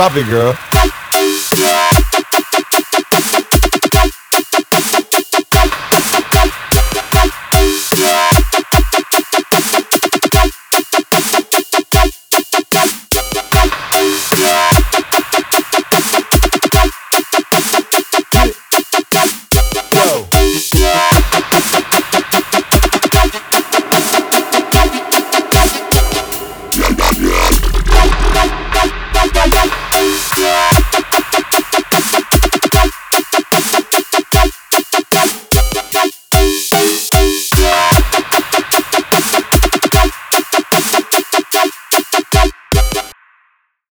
Drop it, girl.